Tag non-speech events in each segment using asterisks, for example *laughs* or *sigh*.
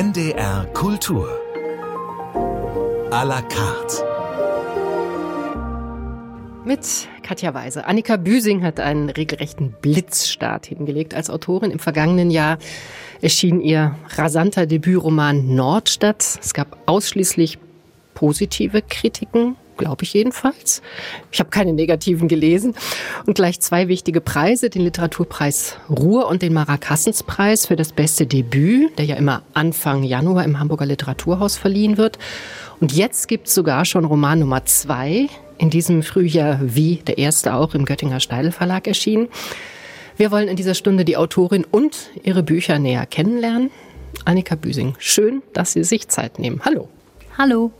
NDR Kultur. A la carte. Mit Katja Weise. Annika Büsing hat einen regelrechten Blitzstart hingelegt. Als Autorin im vergangenen Jahr erschien ihr rasanter Debütroman Nordstadt. Es gab ausschließlich positive Kritiken glaube ich jedenfalls. Ich habe keine negativen gelesen. Und gleich zwei wichtige Preise, den Literaturpreis Ruhr und den Marakassenspreis für das beste Debüt, der ja immer Anfang Januar im Hamburger Literaturhaus verliehen wird. Und jetzt gibt es sogar schon Roman Nummer zwei, in diesem Frühjahr wie der erste auch im Göttinger Steidel Verlag erschienen. Wir wollen in dieser Stunde die Autorin und ihre Bücher näher kennenlernen. Annika Büsing, schön, dass Sie sich Zeit nehmen. Hallo. Hallo.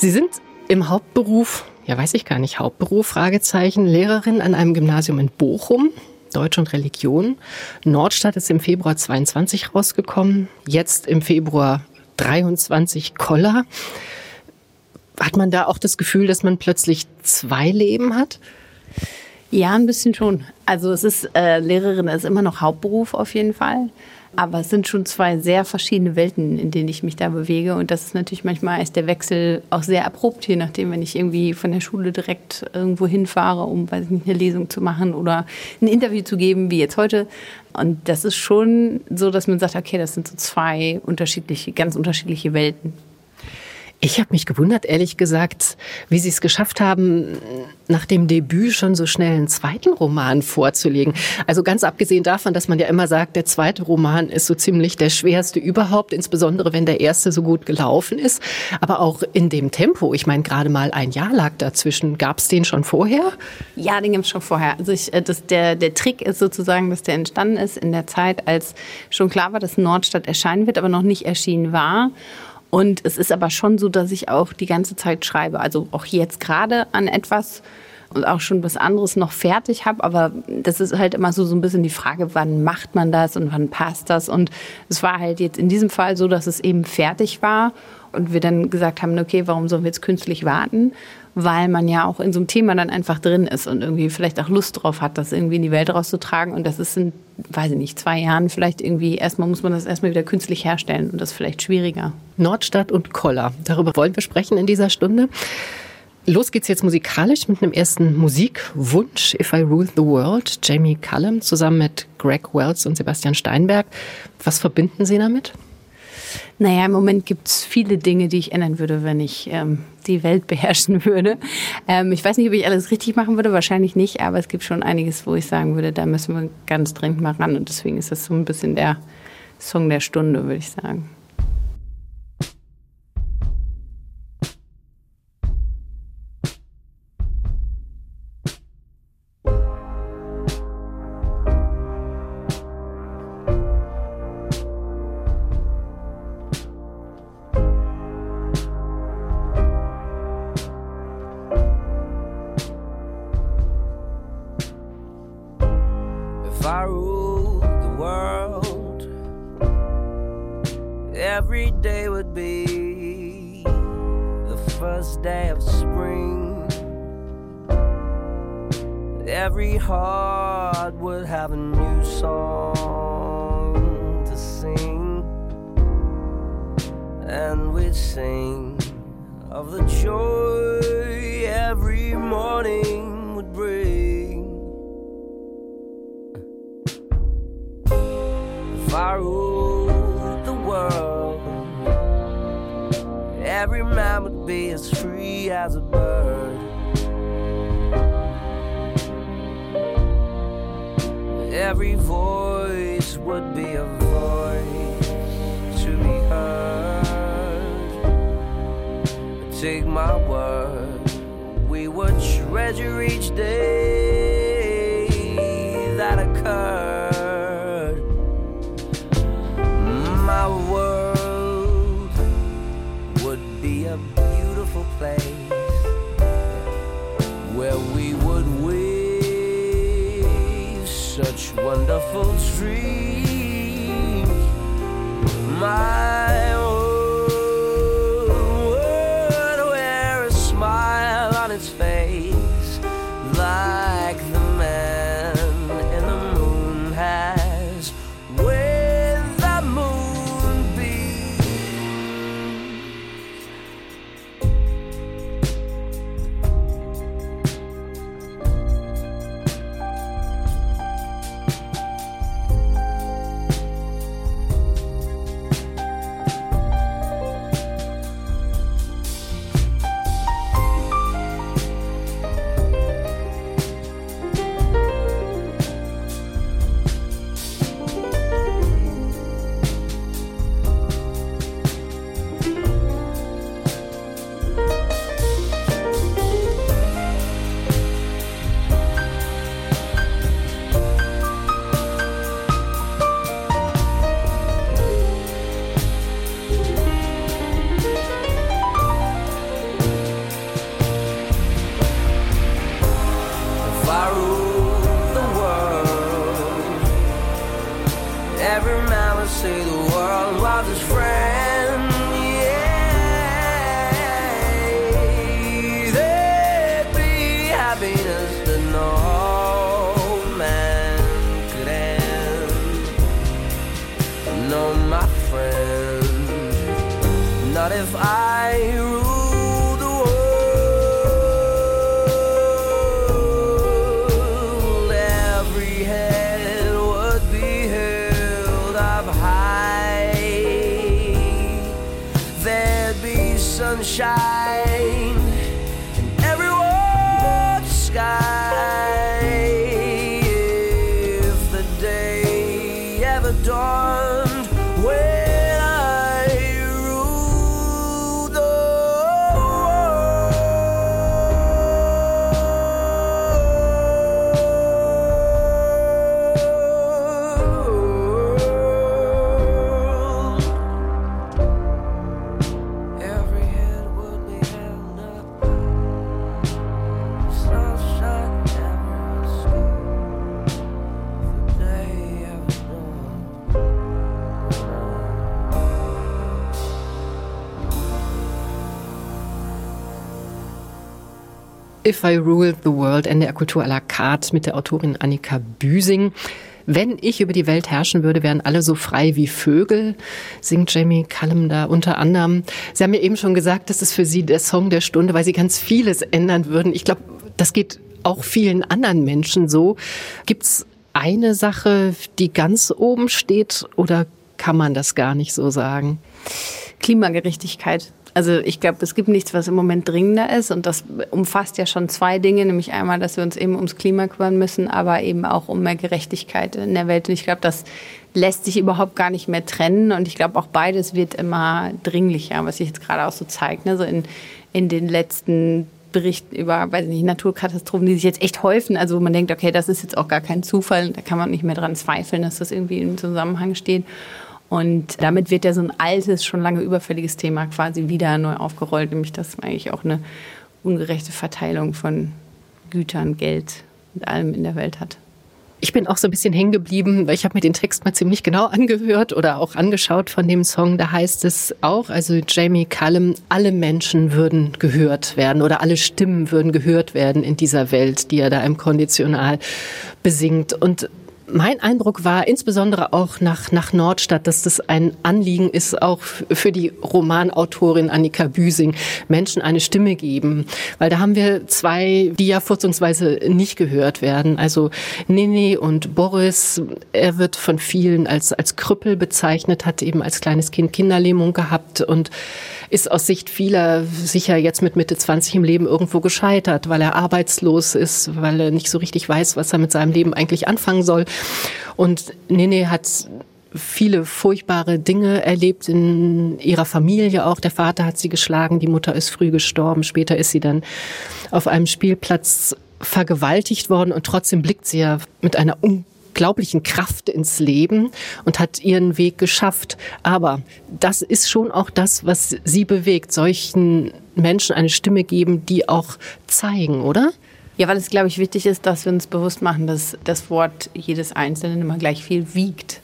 Sie sind im Hauptberuf, ja weiß ich gar nicht, Hauptberuf, Fragezeichen, Lehrerin an einem Gymnasium in Bochum. Deutsch und Religion. Nordstadt ist im Februar 22 rausgekommen, jetzt im Februar 23 Koller. Hat man da auch das Gefühl, dass man plötzlich zwei Leben hat? Ja, ein bisschen schon. Also es ist, äh, Lehrerin ist immer noch Hauptberuf auf jeden Fall. Aber es sind schon zwei sehr verschiedene Welten, in denen ich mich da bewege. Und das ist natürlich manchmal ist der Wechsel auch sehr abrupt, je nachdem, wenn ich irgendwie von der Schule direkt irgendwo hinfahre, um weiß ich nicht, eine Lesung zu machen oder ein Interview zu geben, wie jetzt heute. Und das ist schon so, dass man sagt, okay, das sind so zwei unterschiedliche, ganz unterschiedliche Welten. Ich habe mich gewundert, ehrlich gesagt, wie Sie es geschafft haben, nach dem Debüt schon so schnell einen zweiten Roman vorzulegen. Also ganz abgesehen davon, dass man ja immer sagt, der zweite Roman ist so ziemlich der schwerste überhaupt, insbesondere wenn der erste so gut gelaufen ist. Aber auch in dem Tempo. Ich meine, gerade mal ein Jahr lag dazwischen. Gab es den schon vorher? Ja, den gibt es schon vorher. Also ich, äh, das, der, der Trick ist sozusagen, dass der entstanden ist in der Zeit, als schon klar war, dass Nordstadt erscheinen wird, aber noch nicht erschienen war. Und es ist aber schon so, dass ich auch die ganze Zeit schreibe. Also auch jetzt gerade an etwas und auch schon was anderes noch fertig habe. Aber das ist halt immer so, so ein bisschen die Frage, wann macht man das und wann passt das? Und es war halt jetzt in diesem Fall so, dass es eben fertig war und wir dann gesagt haben, okay, warum sollen wir jetzt künstlich warten? Weil man ja auch in so einem Thema dann einfach drin ist und irgendwie vielleicht auch Lust drauf hat, das irgendwie in die Welt rauszutragen. Und das ist in, weiß ich nicht, zwei Jahren vielleicht irgendwie, erstmal muss man das erstmal wieder künstlich herstellen und das ist vielleicht schwieriger. Nordstadt und Koller, darüber wollen wir sprechen in dieser Stunde. Los geht's jetzt musikalisch mit einem ersten Musikwunsch, If I Rule the World, Jamie Cullum zusammen mit Greg Wells und Sebastian Steinberg. Was verbinden Sie damit? Naja, im Moment gibt es viele Dinge, die ich ändern würde, wenn ich ähm, die Welt *laughs* beherrschen würde. Ähm, ich weiß nicht, ob ich alles richtig machen würde, wahrscheinlich nicht, aber es gibt schon einiges, wo ich sagen würde, da müssen wir ganz dringend mal ran. Und deswegen ist das so ein bisschen der Song der Stunde, würde ich sagen. If I ruled the world, every day would be the first day of spring. Every heart would have a new song to sing, and we'd sing of the joy every morning I ruled the world, every man would be as free as a bird. Every voice would be a voice to be heard. Take my word, we would treasure each day wonderful dreams. My If I Ruled the World, NDR Kultur à la carte mit der Autorin Annika Büsing. Wenn ich über die Welt herrschen würde, wären alle so frei wie Vögel, singt Jamie Cullum da unter anderem. Sie haben mir eben schon gesagt, das ist für Sie der Song der Stunde, weil Sie ganz vieles ändern würden. Ich glaube, das geht auch vielen anderen Menschen so. Gibt's eine Sache, die ganz oben steht oder kann man das gar nicht so sagen? Klimagerechtigkeit. Also ich glaube, es gibt nichts, was im Moment dringender ist und das umfasst ja schon zwei Dinge, nämlich einmal, dass wir uns eben ums Klima kümmern müssen, aber eben auch um mehr Gerechtigkeit in der Welt. Und ich glaube, das lässt sich überhaupt gar nicht mehr trennen und ich glaube, auch beides wird immer dringlicher, was sich jetzt gerade auch so zeigt. Ne? So in, in den letzten Berichten über, weiß ich nicht, Naturkatastrophen, die sich jetzt echt häufen, also wo man denkt, okay, das ist jetzt auch gar kein Zufall, da kann man nicht mehr dran zweifeln, dass das irgendwie im Zusammenhang steht. Und damit wird ja so ein altes, schon lange überfälliges Thema quasi wieder neu aufgerollt, nämlich dass eigentlich auch eine ungerechte Verteilung von Gütern, Geld und allem in der Welt hat. Ich bin auch so ein bisschen hängen geblieben, weil ich habe mir den Text mal ziemlich genau angehört oder auch angeschaut von dem Song. Da heißt es auch, also Jamie Cullum, alle Menschen würden gehört werden oder alle Stimmen würden gehört werden in dieser Welt, die er da im Konditional besingt. Und mein Eindruck war insbesondere auch nach, nach Nordstadt, dass das ein Anliegen ist, auch für die Romanautorin Annika Büsing, Menschen eine Stimme geben. Weil da haben wir zwei, die ja vorzugsweise nicht gehört werden. Also Nini und Boris, er wird von vielen als, als Krüppel bezeichnet, hat eben als kleines Kind Kinderlähmung gehabt und ist aus Sicht vieler sicher jetzt mit Mitte 20 im Leben irgendwo gescheitert, weil er arbeitslos ist, weil er nicht so richtig weiß, was er mit seinem Leben eigentlich anfangen soll. Und Nene hat viele furchtbare Dinge erlebt in ihrer Familie auch. Der Vater hat sie geschlagen, die Mutter ist früh gestorben, später ist sie dann auf einem Spielplatz vergewaltigt worden und trotzdem blickt sie ja mit einer unglaublichen Kraft ins Leben und hat ihren Weg geschafft. Aber das ist schon auch das, was sie bewegt, solchen Menschen eine Stimme geben, die auch zeigen, oder? Ja, weil es, glaube ich, wichtig ist, dass wir uns bewusst machen, dass das Wort jedes Einzelnen immer gleich viel wiegt.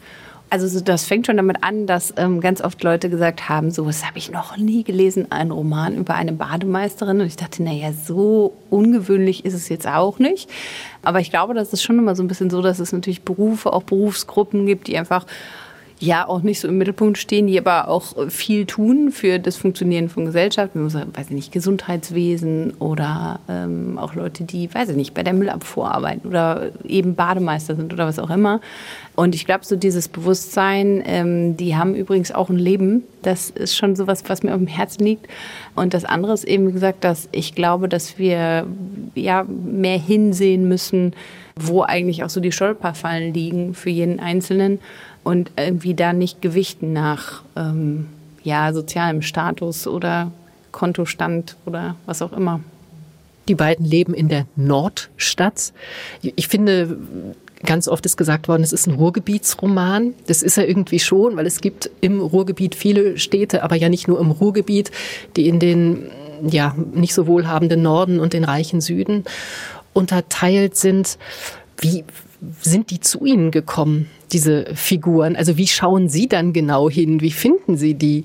Also so, das fängt schon damit an, dass ähm, ganz oft Leute gesagt haben, so was habe ich noch nie gelesen, ein Roman über eine Bademeisterin. Und ich dachte, naja, so ungewöhnlich ist es jetzt auch nicht. Aber ich glaube, das ist schon immer so ein bisschen so, dass es natürlich Berufe, auch Berufsgruppen gibt, die einfach ja auch nicht so im Mittelpunkt stehen, die aber auch viel tun für das Funktionieren von Gesellschaft. Wir müssen, weiß ich nicht, Gesundheitswesen oder ähm, auch Leute, die, weiß ich nicht, bei der Müllabfuhr arbeiten oder eben Bademeister sind oder was auch immer. Und ich glaube, so dieses Bewusstsein, ähm, die haben übrigens auch ein Leben. Das ist schon sowas, was mir auf dem Herzen liegt. Und das andere ist eben, gesagt, dass ich glaube, dass wir ja mehr hinsehen müssen, wo eigentlich auch so die Stolperfallen liegen für jeden Einzelnen und irgendwie da nicht gewichten nach ähm, ja, sozialem Status oder Kontostand oder was auch immer. Die beiden leben in der Nordstadt. Ich finde, ganz oft ist gesagt worden, es ist ein Ruhrgebietsroman. Das ist er irgendwie schon, weil es gibt im Ruhrgebiet viele Städte, aber ja nicht nur im Ruhrgebiet, die in den ja nicht so wohlhabenden Norden und den reichen Süden unterteilt sind. Wie sind die zu Ihnen gekommen, diese Figuren? Also wie schauen Sie dann genau hin? Wie finden Sie die?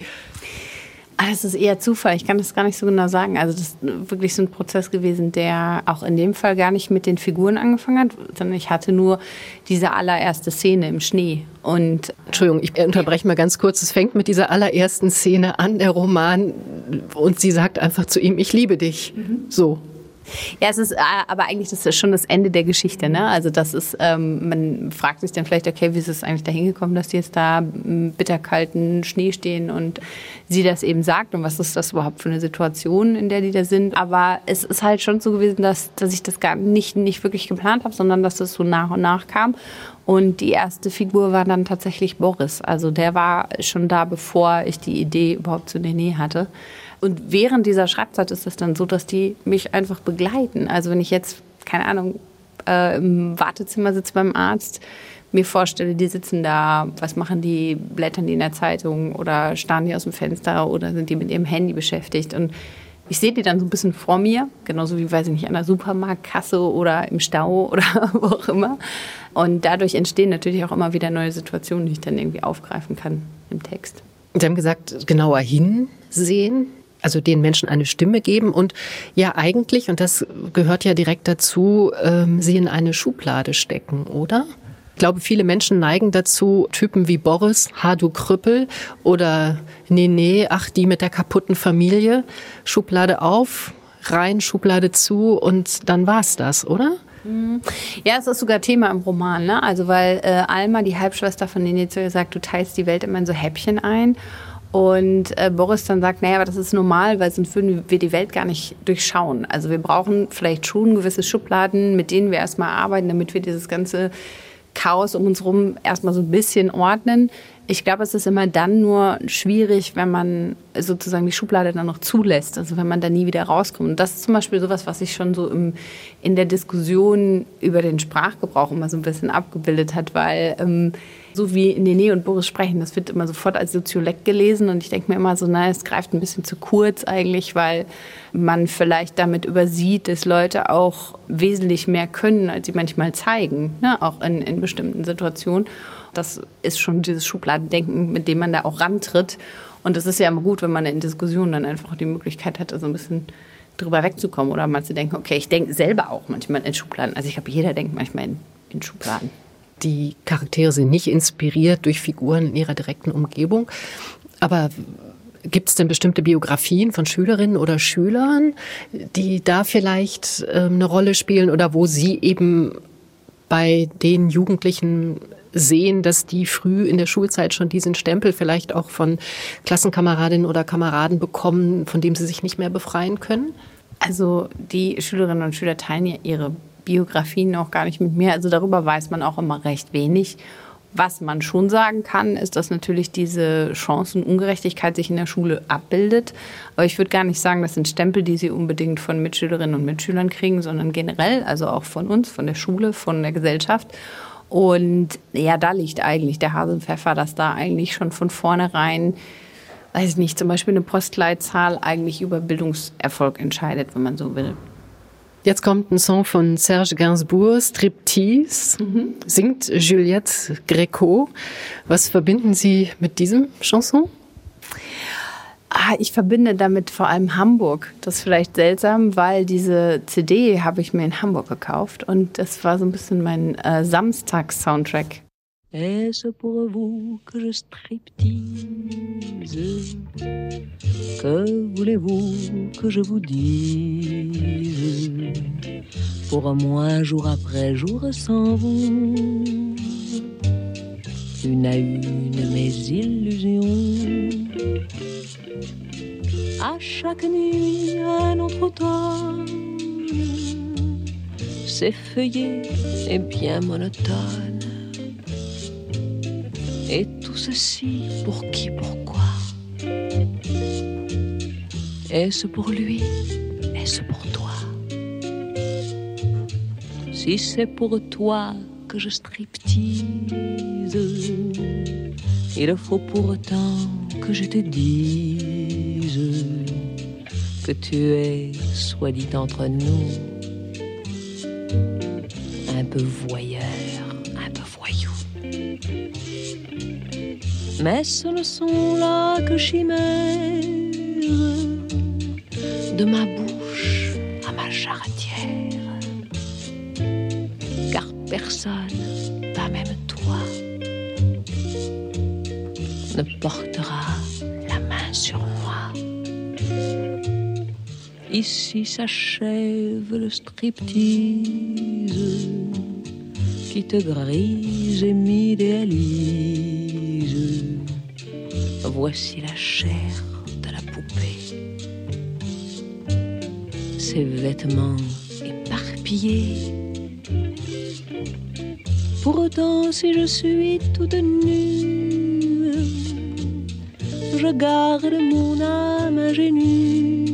Ah, Das ist eher Zufall. Ich kann das gar nicht so genau sagen. Also das ist wirklich so ein Prozess gewesen, der auch in dem Fall gar nicht mit den Figuren angefangen hat, sondern ich hatte nur diese allererste Szene im Schnee. Und Entschuldigung, ich unterbreche mal ganz kurz. Es fängt mit dieser allerersten Szene an, der Roman, und sie sagt einfach zu ihm, ich liebe dich. So. Ja, es ist äh, aber eigentlich das ist schon das Ende der Geschichte. Ne? Also das ist, ähm, man fragt sich dann vielleicht, okay, wie ist es eigentlich dahin gekommen, dass die jetzt da im bitterkalten Schnee stehen und sie das eben sagt und was ist das überhaupt für eine Situation, in der die da sind. Aber es ist halt schon so gewesen, dass, dass ich das gar nicht, nicht wirklich geplant habe, sondern dass das so nach und nach kam. Und die erste Figur war dann tatsächlich Boris. Also der war schon da, bevor ich die Idee überhaupt zu Nene hatte. Und während dieser Schreibzeit ist es dann so, dass die mich einfach begleiten. Also wenn ich jetzt, keine Ahnung, äh, im Wartezimmer sitze beim Arzt, mir vorstelle, die sitzen da, was machen die, blättern die in der Zeitung oder starren die aus dem Fenster oder sind die mit ihrem Handy beschäftigt. Und ich sehe die dann so ein bisschen vor mir, genauso wie, weiß ich nicht, an der Supermarktkasse oder im Stau *laughs* oder wo auch immer. Und dadurch entstehen natürlich auch immer wieder neue Situationen, die ich dann irgendwie aufgreifen kann im Text. Sie haben gesagt, genauer hinsehen, also den Menschen eine Stimme geben und ja eigentlich, und das gehört ja direkt dazu, ähm, sie in eine Schublade stecken, oder? Ich glaube, viele Menschen neigen dazu, Typen wie Boris, Ha, du Krüppel oder Nene, ach, die mit der kaputten Familie, Schublade auf, rein, Schublade zu und dann war's das, oder? Ja, es ist sogar Thema im Roman, ne? Also weil äh, Alma, die Halbschwester von Nene, sagt, du teilst die Welt immer in so Häppchen ein. Und äh, Boris dann sagt, naja, aber das ist normal, weil sonst würden wir die Welt gar nicht durchschauen. Also wir brauchen vielleicht schon gewisse Schubladen, mit denen wir erstmal arbeiten, damit wir dieses ganze Chaos um uns herum erstmal so ein bisschen ordnen. Ich glaube, es ist immer dann nur schwierig, wenn man sozusagen die Schublade dann noch zulässt, also wenn man da nie wieder rauskommt. Und das ist zum Beispiel sowas, was sich schon so im, in der Diskussion über den Sprachgebrauch immer so ein bisschen abgebildet hat, weil ähm, so wie Nene und Boris sprechen, das wird immer sofort als Soziolekt gelesen und ich denke mir immer so, na, es greift ein bisschen zu kurz eigentlich, weil man vielleicht damit übersieht, dass Leute auch wesentlich mehr können, als sie manchmal zeigen, ne? auch in, in bestimmten Situationen. Das ist schon dieses Schubladendenken, mit dem man da auch rantritt. Und es ist ja immer gut, wenn man in Diskussionen dann einfach die Möglichkeit hat, so ein bisschen drüber wegzukommen oder mal zu denken, okay, ich denke selber auch manchmal in Schubladen. Also ich glaube, jeder denkt manchmal in, in Schubladen. Die Charaktere sind nicht inspiriert durch Figuren in ihrer direkten Umgebung. Aber gibt es denn bestimmte Biografien von Schülerinnen oder Schülern, die da vielleicht ähm, eine Rolle spielen oder wo Sie eben bei den Jugendlichen sehen, dass die früh in der Schulzeit schon diesen Stempel vielleicht auch von Klassenkameradinnen oder Kameraden bekommen, von dem sie sich nicht mehr befreien können? Also die Schülerinnen und Schüler teilen ja ihre Biografien auch gar nicht mit mir. Also darüber weiß man auch immer recht wenig. Was man schon sagen kann, ist, dass natürlich diese Chancenungerechtigkeit sich in der Schule abbildet. Aber ich würde gar nicht sagen, das sind Stempel, die sie unbedingt von Mitschülerinnen und Mitschülern kriegen, sondern generell, also auch von uns, von der Schule, von der Gesellschaft. Und ja, da liegt eigentlich der Hasenpfeffer, dass da eigentlich schon von vornherein, weiß ich nicht, zum Beispiel eine Postleitzahl eigentlich über Bildungserfolg entscheidet, wenn man so will. Jetzt kommt ein Song von Serge Gainsbourg, Striptease, singt Juliette Greco. Was verbinden Sie mit diesem Chanson? Ah, ich verbinde damit vor allem Hamburg. Das ist vielleicht seltsam, weil diese CD habe ich mir in Hamburg gekauft und das war so ein bisschen mein äh, Samstags-Soundtrack. Est-ce pour vous que je striptease? Que voulez-vous que je vous dise? Pour moi, jour après jour sans vous. Une à une mes illusions. À chaque nuit un autre automne. C'est et bien monotone et tout ceci pour qui, pourquoi Est-ce pour lui? Est-ce pour toi? Si c'est pour toi que je striptease, il faut pourtant que je te dise que tu es, soit dit entre nous, un peu voyeur. Mais ce ne sont là que chimères de ma bouche à ma charretière. Car personne, pas même toi, ne portera la main sur moi. Ici s'achève le striptease qui te grise et m'idéalise. Voici la chair de la poupée, ses vêtements éparpillés. Pour autant, si je suis toute nue, je garde mon âme ingénue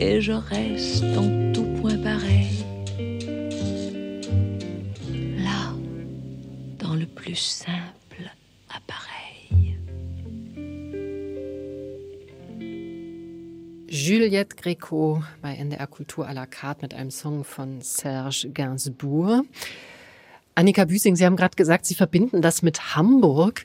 et je reste en tout point pareil. Là, dans le plus simple Juliette Greco bei NDR Kultur à la carte mit einem Song von Serge Gainsbourg. Annika Büsing, Sie haben gerade gesagt, Sie verbinden das mit Hamburg.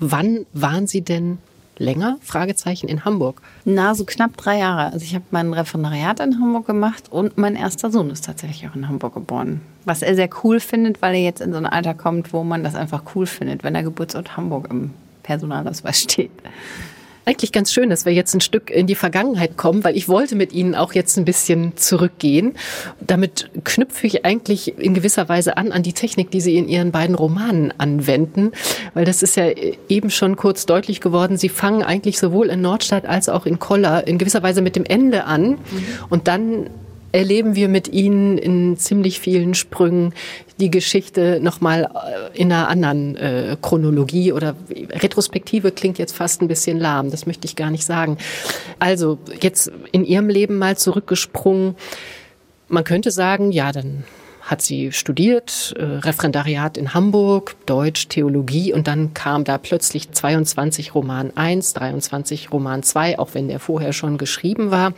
Wann waren Sie denn länger? Fragezeichen in Hamburg. Na, so knapp drei Jahre. Also ich habe mein Referendariat in Hamburg gemacht und mein erster Sohn ist tatsächlich auch in Hamburg geboren. Was er sehr cool findet, weil er jetzt in so ein Alter kommt, wo man das einfach cool findet, wenn der Geburtsort Hamburg im Personalausweis steht. Eigentlich ganz schön, dass wir jetzt ein Stück in die Vergangenheit kommen, weil ich wollte mit Ihnen auch jetzt ein bisschen zurückgehen. Damit knüpfe ich eigentlich in gewisser Weise an an die Technik, die Sie in Ihren beiden Romanen anwenden, weil das ist ja eben schon kurz deutlich geworden. Sie fangen eigentlich sowohl in Nordstadt als auch in Koller in gewisser Weise mit dem Ende an und dann erleben wir mit Ihnen in ziemlich vielen Sprüngen die Geschichte nochmal äh, in einer anderen äh, Chronologie oder Retrospektive klingt jetzt fast ein bisschen lahm, das möchte ich gar nicht sagen. Also jetzt in Ihrem Leben mal zurückgesprungen. Man könnte sagen, ja, dann hat sie studiert, äh, Referendariat in Hamburg, Deutsch, Theologie und dann kam da plötzlich 22 Roman 1, 23 Roman 2, auch wenn der vorher schon geschrieben war.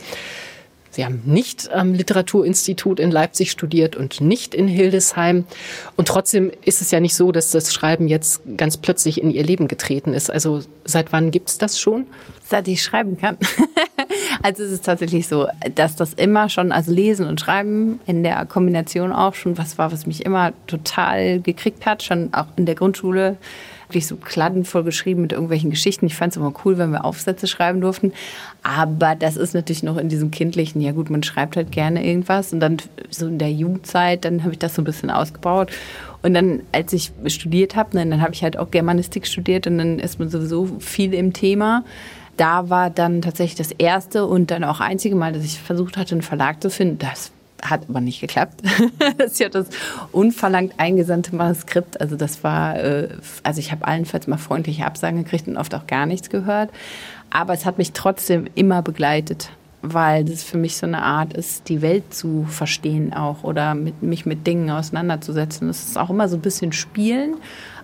Sie haben nicht am Literaturinstitut in Leipzig studiert und nicht in Hildesheim. Und trotzdem ist es ja nicht so, dass das Schreiben jetzt ganz plötzlich in Ihr Leben getreten ist. Also seit wann gibt es das schon? Seit ich schreiben kann. *laughs* also es ist tatsächlich so, dass das immer schon, also Lesen und Schreiben in der Kombination auch schon was war, was mich immer total gekriegt hat, schon auch in der Grundschule wirklich so kladdenvoll geschrieben mit irgendwelchen Geschichten. Ich fand es immer cool, wenn wir Aufsätze schreiben durften. Aber das ist natürlich noch in diesem kindlichen, ja gut, man schreibt halt gerne irgendwas. Und dann so in der Jugendzeit, dann habe ich das so ein bisschen ausgebaut. Und dann, als ich studiert habe, dann, dann habe ich halt auch Germanistik studiert und dann ist man sowieso viel im Thema. Da war dann tatsächlich das erste und dann auch einzige Mal, dass ich versucht hatte, einen Verlag zu finden. Das hat aber nicht geklappt. das ist ja das unverlangt eingesandte Manuskript. Also das war, äh, also ich habe allenfalls mal freundliche Absagen gekriegt und oft auch gar nichts gehört. Aber es hat mich trotzdem immer begleitet, weil das für mich so eine Art ist, die Welt zu verstehen auch oder mit, mich mit Dingen auseinanderzusetzen. Das ist auch immer so ein bisschen Spielen.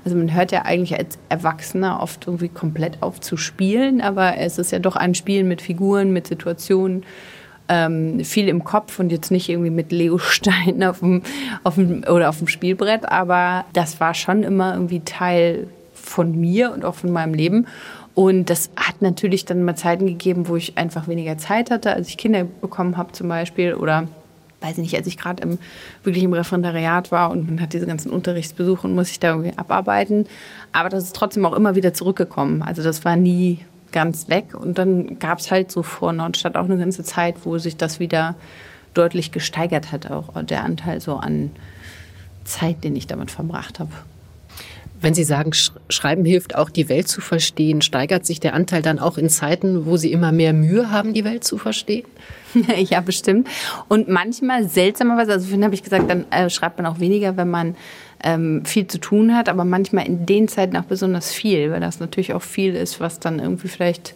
Also man hört ja eigentlich als Erwachsener oft irgendwie komplett auf zu spielen, aber es ist ja doch ein Spiel mit Figuren, mit Situationen, ähm, viel im Kopf und jetzt nicht irgendwie mit Lego-Steinen *laughs* auf dem, auf dem, oder auf dem Spielbrett, aber das war schon immer irgendwie Teil von mir und auch von meinem Leben. Und das hat natürlich dann mal Zeiten gegeben, wo ich einfach weniger Zeit hatte, als ich Kinder bekommen habe zum Beispiel oder weiß nicht, als ich gerade im, wirklich im Referendariat war und man hat diese ganzen Unterrichtsbesuche und muss sich da irgendwie abarbeiten. Aber das ist trotzdem auch immer wieder zurückgekommen. Also das war nie ganz weg. Und dann gab es halt so vor Nordstadt auch eine ganze Zeit, wo sich das wieder deutlich gesteigert hat, auch der Anteil so an Zeit, den ich damit verbracht habe. Wenn Sie sagen, Sch Schreiben hilft auch, die Welt zu verstehen, steigert sich der Anteil dann auch in Zeiten, wo Sie immer mehr Mühe haben, die Welt zu verstehen? *laughs* ja, bestimmt. Und manchmal seltsamerweise, also vorhin habe ich gesagt, dann äh, schreibt man auch weniger, wenn man ähm, viel zu tun hat, aber manchmal in den Zeiten auch besonders viel, weil das natürlich auch viel ist, was dann irgendwie vielleicht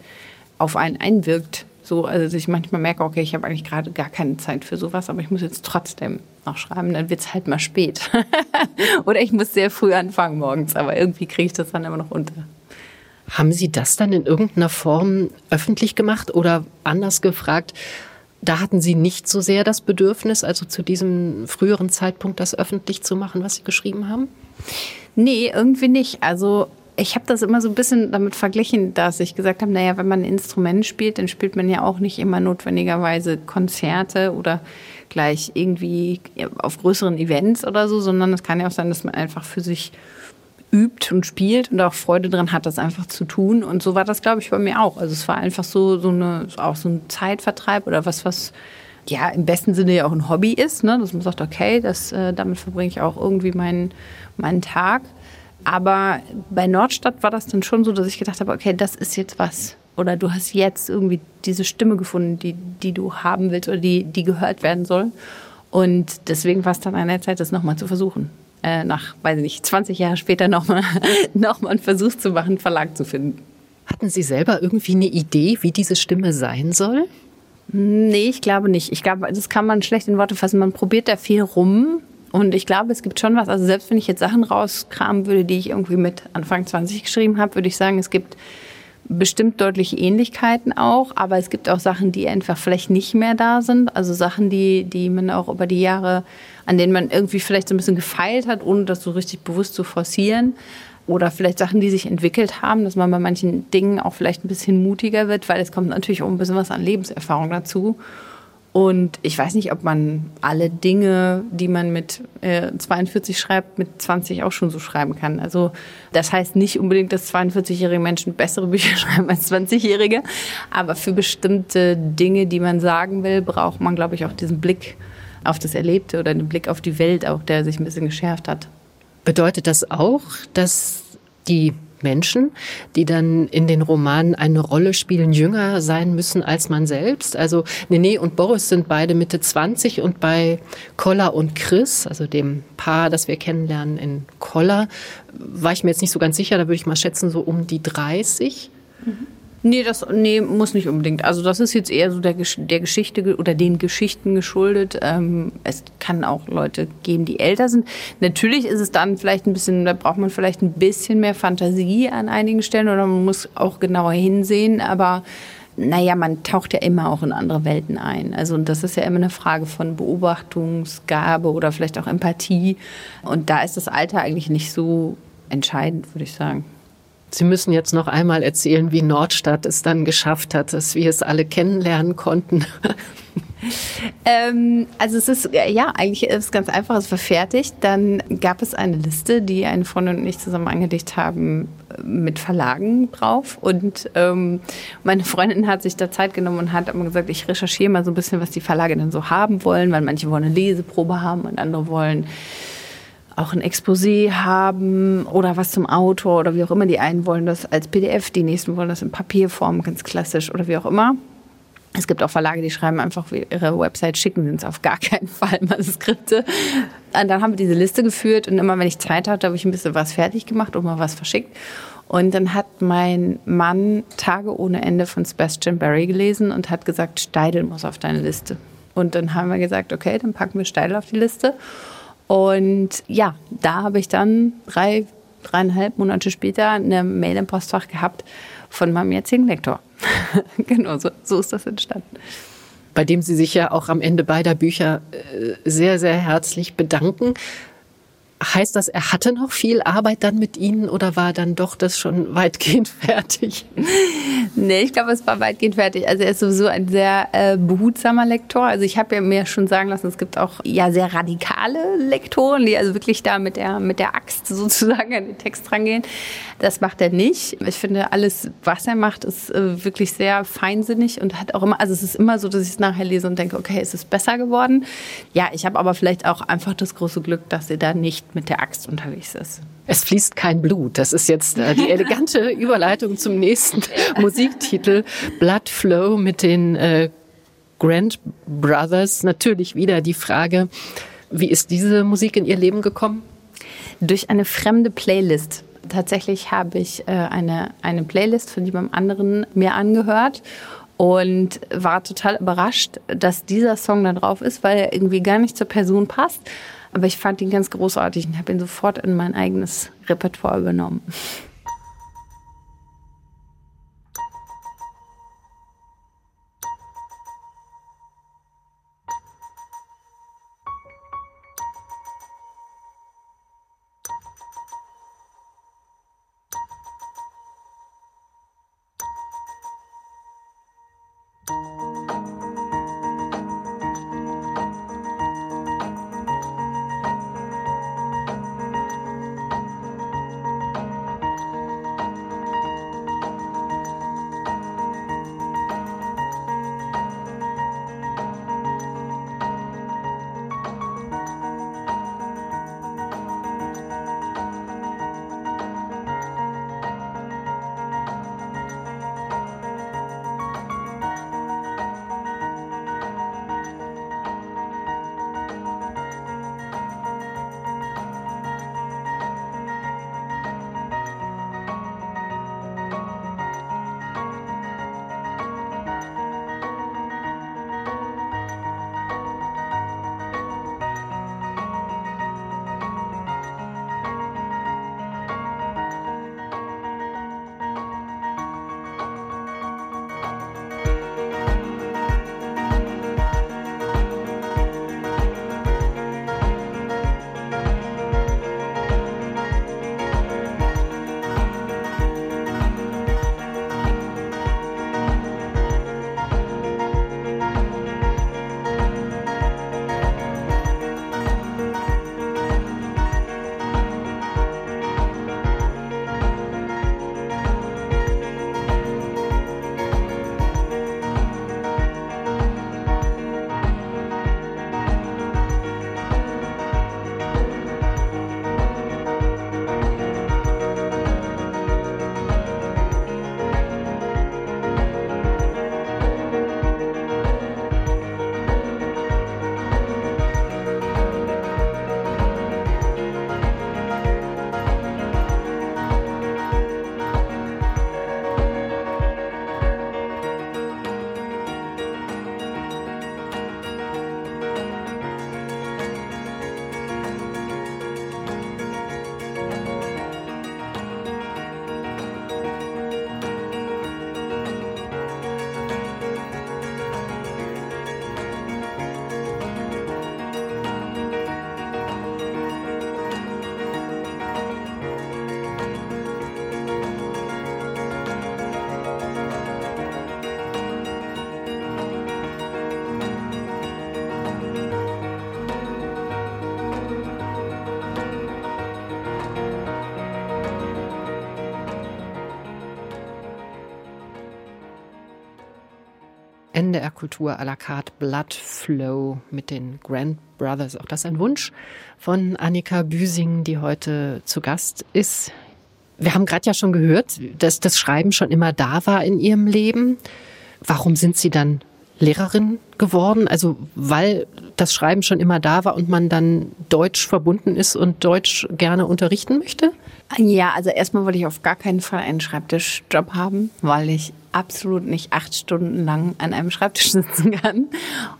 auf einen einwirkt. So, also dass ich manchmal merke, okay, ich habe eigentlich gerade gar keine Zeit für sowas, aber ich muss jetzt trotzdem noch schreiben, dann wird es halt mal spät. *laughs* Oder ich muss sehr früh anfangen morgens, aber irgendwie kriege ich das dann immer noch unter. Haben Sie das dann in irgendeiner Form öffentlich gemacht oder anders gefragt? Da hatten Sie nicht so sehr das Bedürfnis, also zu diesem früheren Zeitpunkt das öffentlich zu machen, was Sie geschrieben haben? Nee, irgendwie nicht. Also ich habe das immer so ein bisschen damit verglichen, dass ich gesagt habe, naja, wenn man ein Instrument spielt, dann spielt man ja auch nicht immer notwendigerweise Konzerte oder gleich irgendwie auf größeren Events oder so, sondern es kann ja auch sein, dass man einfach für sich übt und spielt und auch Freude dran hat, das einfach zu tun. Und so war das, glaube ich, bei mir auch. Also es war einfach so, so eine, auch so ein Zeitvertreib oder was, was ja im besten Sinne ja auch ein Hobby ist, ne? dass man sagt, okay, das, äh, damit verbringe ich auch irgendwie meinen, meinen Tag. Aber bei Nordstadt war das dann schon so, dass ich gedacht habe, okay, das ist jetzt was. Oder du hast jetzt irgendwie diese Stimme gefunden, die, die du haben willst oder die, die gehört werden soll. Und deswegen war es dann an der Zeit, das nochmal zu versuchen. Äh, nach, weiß ich nicht, 20 Jahre später nochmal *laughs* noch mal einen Versuch zu machen, einen Verlag zu finden. Hatten Sie selber irgendwie eine Idee, wie diese Stimme sein soll? Nee, ich glaube nicht. Ich glaube, das kann man schlecht in Worte fassen. Man probiert da viel rum. Und ich glaube, es gibt schon was. Also selbst wenn ich jetzt Sachen rauskramen würde, die ich irgendwie mit Anfang 20 geschrieben habe, würde ich sagen, es gibt bestimmt deutliche Ähnlichkeiten auch, aber es gibt auch Sachen, die einfach vielleicht nicht mehr da sind. Also Sachen, die, die man auch über die Jahre, an denen man irgendwie vielleicht so ein bisschen gefeilt hat, ohne das so richtig bewusst zu forcieren. Oder vielleicht Sachen, die sich entwickelt haben, dass man bei manchen Dingen auch vielleicht ein bisschen mutiger wird, weil es kommt natürlich auch ein bisschen was an Lebenserfahrung dazu. Und ich weiß nicht, ob man alle Dinge, die man mit äh, 42 schreibt, mit 20 auch schon so schreiben kann. Also das heißt nicht unbedingt, dass 42-jährige Menschen bessere Bücher *laughs* schreiben als 20-jährige. Aber für bestimmte Dinge, die man sagen will, braucht man, glaube ich, auch diesen Blick auf das Erlebte oder den Blick auf die Welt, auch der sich ein bisschen geschärft hat. Bedeutet das auch, dass die Menschen, die dann in den Romanen eine Rolle spielen, jünger sein müssen als man selbst. Also Nene und Boris sind beide Mitte 20 und bei Kolla und Chris, also dem Paar, das wir kennenlernen in Kolla, war ich mir jetzt nicht so ganz sicher, da würde ich mal schätzen, so um die 30. Nee, das nee, muss nicht unbedingt. Also das ist jetzt eher so der, der Geschichte ge- oder den Geschichten geschuldet. Ähm, es kann auch Leute geben, die älter sind. Natürlich ist es dann vielleicht ein bisschen, da braucht man vielleicht ein bisschen mehr Fantasie an einigen Stellen oder man muss auch genauer hinsehen, aber naja, man taucht ja immer auch in andere Welten ein. Also und das ist ja immer eine Frage von Beobachtungsgabe oder vielleicht auch Empathie. Und da ist das Alter eigentlich nicht so entscheidend, würde ich sagen. Sie müssen jetzt noch einmal erzählen, wie Nordstadt es dann geschafft hat, dass wir es alle kennenlernen konnten. *laughs* Ähm, also es ist, ja, eigentlich ist es ganz einfach, es war fertig. Dann gab es eine Liste, die eine Freundin und ich zusammen angelegt haben, äh, mit Verlagen drauf. Und ähm, meine Freundin hat sich da Zeit genommen und hat immer gesagt, ich recherchiere mal so ein bisschen, was die Verlage denn so haben wollen, weil manche wollen eine Leseprobe haben und andere wollen auch ein Exposé haben oder was zum Autor oder wie auch immer. Die einen wollen das als PDF, die nächsten wollen das in Papierform, ganz klassisch oder wie auch immer. Es gibt auch Verlage, die schreiben einfach ihre Website schicken uns auf gar keinen Fall *laughs* Manuskripte. Und dann haben wir diese Liste geführt und immer wenn ich Zeit hatte, habe ich ein bisschen was fertig gemacht und mal was verschickt. Und dann hat mein Mann Tage ohne Ende von Sebastian Barry gelesen und hat gesagt, Steidel muss auf deine Liste. Und dann haben wir gesagt, okay, dann packen wir Steidel auf die Liste. Und ja, da habe ich dann drei, dreieinhalb Monate später eine Mail im Postfach gehabt von meinem jetzigen Lektor. *laughs* genau, so, so ist das entstanden. bei dem Sie sich ja auch am Ende beider Bücher äh, sehr, sehr herzlich bedanken. Heißt das, er hatte noch viel Arbeit dann mit Ihnen oder war dann doch das schon weitgehend *laughs* fertig? Nee, ich glaube, es war weitgehend fertig. Also er ist sowieso ein sehr äh, behutsamer Lektor. Also ich habe ja mir schon sagen lassen, es gibt auch ja sehr radikale Lektoren, die also wirklich da mit der, mit der Axt *laughs* sozusagen an den Text rangehen. Das macht er nicht. Ich finde, alles, was er macht, ist äh, wirklich sehr feinsinnig und hat auch immer, also es ist immer so, dass ich es nachher lese und denke, okay, es ist besser geworden. Ja, ich habe aber vielleicht auch einfach das große Glück, dass er da nicht mit der Axt unterwegs ist. Es fließt kein Blut. Das ist jetzt äh, die *laughs* elegante Überleitung zum nächsten *laughs* Musiktitel. Blood Flow mit den äh, Grand Brothers. Natürlich wieder die Frage, wie ist diese Musik in Ihr Leben gekommen? Durch eine fremde Playlist. Tatsächlich habe ich äh, eine, eine Playlist von jemandem anderen mir angehört und war total überrascht, dass dieser Song da drauf ist, weil er irgendwie gar nicht zur Person passt. Aber ich fand ihn ganz großartig und habe ihn sofort in mein eigenes Repertoire übernommen. NDR Kultur à la carte Blood Flow mit den Grand Brothers. Auch das ein Wunsch von Annika Büsing, die heute zu Gast ist. Wir haben gerade ja schon gehört, dass das Schreiben schon immer da war in ihrem Leben. Warum sind Sie dann Lehrerin geworden? Also weil das Schreiben schon immer da war und man dann Deutsch verbunden ist und Deutsch gerne unterrichten möchte? Ja, also erstmal wollte ich auf gar keinen Fall einen Schreibtischjob haben, weil ich absolut nicht acht Stunden lang an einem Schreibtisch *laughs* sitzen kann.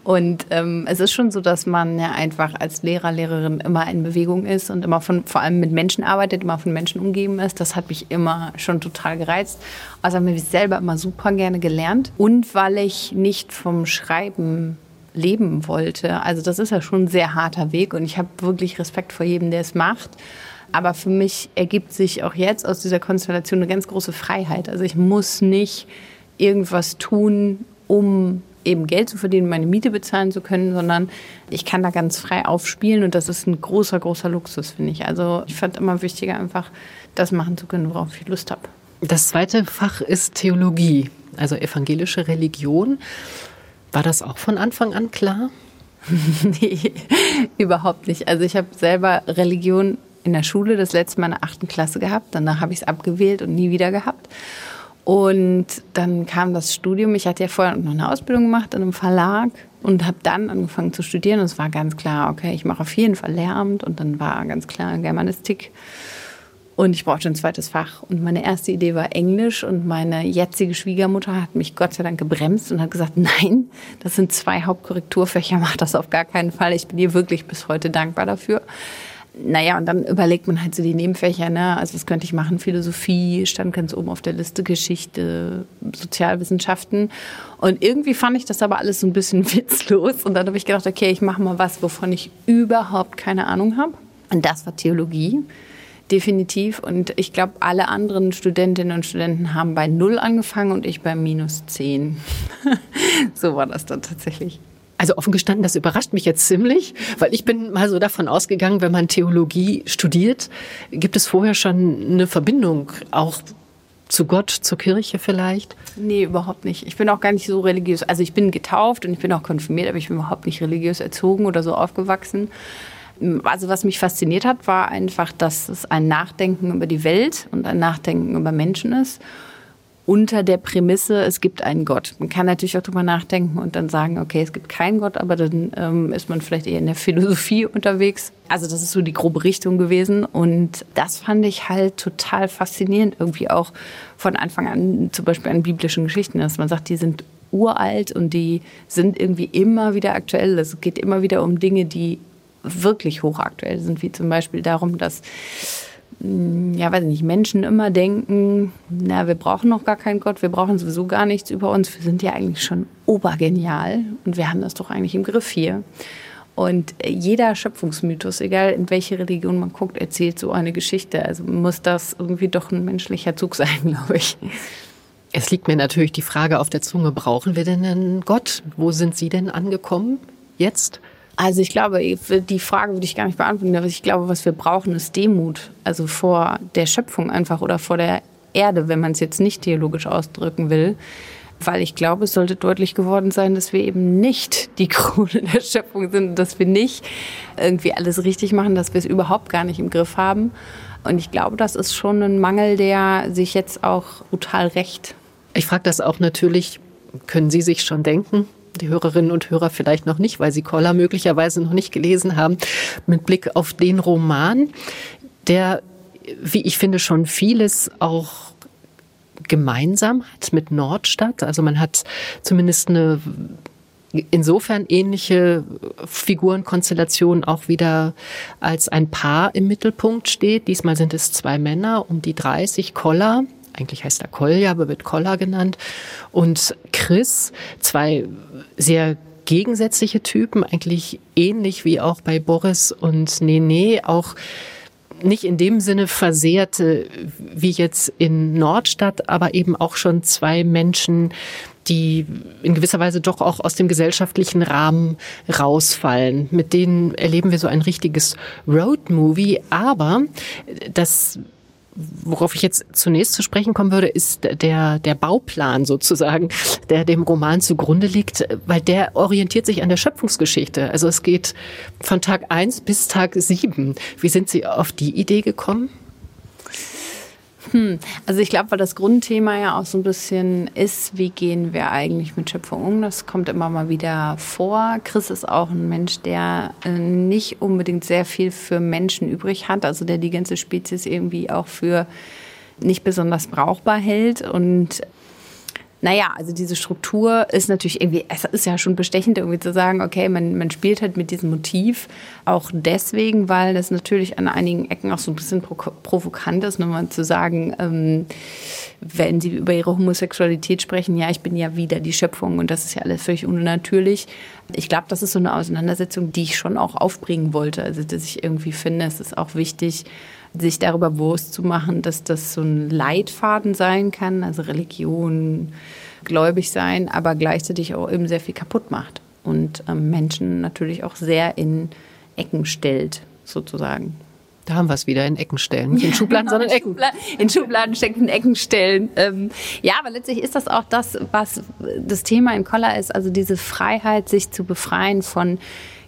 Und ähm, es ist schon so, dass man ja einfach als Lehrer, Lehrerin immer in Bewegung ist und immer von, vor allem mit Menschen arbeitet, immer von Menschen umgeben ist. Das hat mich immer schon total gereizt. Also habe ich selber immer super gerne gelernt. Und weil ich nicht vom Schreiben leben wollte. Also das ist ja schon ein sehr harter Weg und ich habe wirklich Respekt vor jedem, der es macht. Aber für mich ergibt sich auch jetzt aus dieser Konstellation eine ganz große Freiheit. Also ich muss nicht irgendwas tun, um eben Geld zu verdienen, meine Miete bezahlen zu können, sondern ich kann da ganz frei aufspielen und das ist ein großer, großer Luxus, finde ich. Also ich fand immer wichtiger, einfach das machen zu können, worauf ich Lust habe. Das zweite Fach ist Theologie, also evangelische Religion. War das auch von Anfang an klar? *laughs* nee, überhaupt nicht. Also ich habe selber Religion in der Schule das letzte Mal in der achten Klasse gehabt. Danach habe ich es abgewählt und nie wieder gehabt. Und dann kam das Studium. Ich hatte ja vorher noch eine Ausbildung gemacht in einem Verlag und habe dann angefangen zu studieren. Und es war ganz klar, okay, ich mache auf jeden Fall Lehramt. Und dann war ganz klar Germanistik. Und ich brauchte ein zweites Fach. Und meine erste Idee war Englisch. Und meine jetzige Schwiegermutter hat mich Gott sei Dank gebremst und hat gesagt, nein, das sind zwei Hauptkorrekturfächer, mach das auf gar keinen Fall. Ich bin ihr wirklich bis heute dankbar dafür. Naja, und dann überlegt man halt so die Nebenfächer, ne? Also was könnte ich machen? Philosophie stand ganz oben auf der Liste, Geschichte, Sozialwissenschaften. Und irgendwie fand ich das aber alles so ein bisschen *laughs* witzlos. Und dann habe ich gedacht, okay, ich mache mal was, wovon ich überhaupt keine Ahnung habe. Und das war Theologie. Definitiv. Und ich glaube, alle anderen Studentinnen und Studenten haben bei Null angefangen und ich bei minus zehn. *laughs* so war das dann tatsächlich. Also offen gestanden, das überrascht mich jetzt ziemlich, weil ich bin mal so davon ausgegangen, wenn man Theologie studiert, gibt es vorher schon eine Verbindung auch zu Gott, zur Kirche vielleicht? Nee, überhaupt nicht. Ich bin auch gar nicht so religiös. Also ich bin getauft und ich bin auch konfirmiert, aber ich bin überhaupt nicht religiös erzogen oder so aufgewachsen. Also was mich fasziniert hat, war einfach, dass es ein Nachdenken über die Welt und ein Nachdenken über Menschen ist unter der Prämisse, es gibt einen Gott. Man kann natürlich auch drüber nachdenken und dann sagen, okay, es gibt keinen Gott, aber dann ähm, ist man vielleicht eher in der Philosophie unterwegs. Also das ist so die grobe Richtung gewesen und das fand ich halt total faszinierend, irgendwie auch von Anfang an, zum Beispiel an biblischen Geschichten, dass man sagt, die sind uralt und die sind irgendwie immer wieder aktuell. Es geht immer wieder um Dinge, die wirklich hochaktuell sind, wie zum Beispiel darum, dass ja, weiß nicht, Menschen immer denken, na, wir brauchen noch gar keinen Gott, wir brauchen sowieso gar nichts über uns, wir sind ja eigentlich schon obergenial und wir haben das doch eigentlich im Griff hier. Und jeder Schöpfungsmythos, egal in welche Religion man guckt, erzählt so eine Geschichte. Also muss das irgendwie doch ein menschlicher Zug sein, *laughs* glaube ich. Es liegt mir natürlich die Frage auf der Zunge, brauchen wir denn einen Gott? Wo sind Sie denn angekommen jetzt? Also ich glaube, die Frage würde ich gar nicht beantworten, aber ich glaube, was wir brauchen, ist Demut. Also vor der Schöpfung einfach oder vor der Erde, wenn man es jetzt nicht theologisch ausdrücken will. Weil ich glaube, es sollte deutlich geworden sein, dass wir eben nicht die *laughs* Krone der Schöpfung sind, dass wir nicht irgendwie alles richtig machen, dass wir es überhaupt gar nicht im Griff haben. Und ich glaube, das ist schon ein Mangel, der sich jetzt auch brutal rächt. Ich frage das auch natürlich, können Sie sich schon denken, die Hörerinnen und Hörer vielleicht noch nicht, weil sie Koller möglicherweise noch nicht gelesen haben, mit Blick auf den Roman, der, wie ich finde, schon vieles auch gemeinsam hat mit Nordstadt. Also man hat zumindest eine insofern ähnliche Figurenkonstellation auch wieder als ein Paar im Mittelpunkt steht. Diesmal sind es zwei Männer um die 30, Koller, eigentlich heißt er Kolja, aber wird Koller genannt, und Chris, zwei sehr gegensätzliche Typen, eigentlich ähnlich wie auch bei Boris und Nene, auch nicht in dem Sinne versehrte wie jetzt in Nordstadt, aber eben auch schon zwei Menschen, die in gewisser Weise doch auch aus dem gesellschaftlichen Rahmen rausfallen. Mit denen erleben wir so ein richtiges Roadmovie, aber das worauf ich jetzt zunächst zu sprechen kommen würde, ist der, der Bauplan sozusagen, der dem Roman zugrunde liegt, weil der orientiert sich an der Schöpfungsgeschichte. Also es geht von Tag eins bis Tag sieben. Wie sind Sie auf die Idee gekommen? Hm. Also ich glaube, weil das Grundthema ja auch so ein bisschen ist, wie gehen wir eigentlich mit Schöpfung um? Das kommt immer mal wieder vor. Chris ist auch ein Mensch, der äh, nicht unbedingt sehr viel für Menschen übrig hat, also der die ganze Spezies irgendwie auch für nicht besonders brauchbar hält und naja, also diese Struktur ist natürlich irgendwie, es ist ja schon bestechend, irgendwie zu sagen, okay, man, man spielt halt mit diesem Motiv. Auch deswegen, weil das natürlich an einigen Ecken auch so ein bisschen provokant ist, nochmal zu sagen, ähm, wenn sie über ihre Homosexualität sprechen, ja, ich bin ja wieder die Schöpfung und das ist ja alles völlig unnatürlich. Ich glaube, das ist so eine Auseinandersetzung, die ich schon auch aufbringen wollte. Also, dass ich irgendwie finde, es ist auch wichtig, sich darüber bewusst zu machen, dass das so ein Leitfaden sein kann, also Religion, gläubig sein, aber gleichzeitig auch eben sehr viel kaputt macht und ähm, Menschen natürlich auch sehr in Ecken stellt, sozusagen. Da haben wir es wieder in Ecken stellen. Nicht in *laughs* Schubladen, sondern Ecken. Schubladen, in Schubladen stecken, in Ecken stellen. Ähm, ja, aber letztlich ist das auch das, was das Thema in Collar ist, also diese Freiheit, sich zu befreien von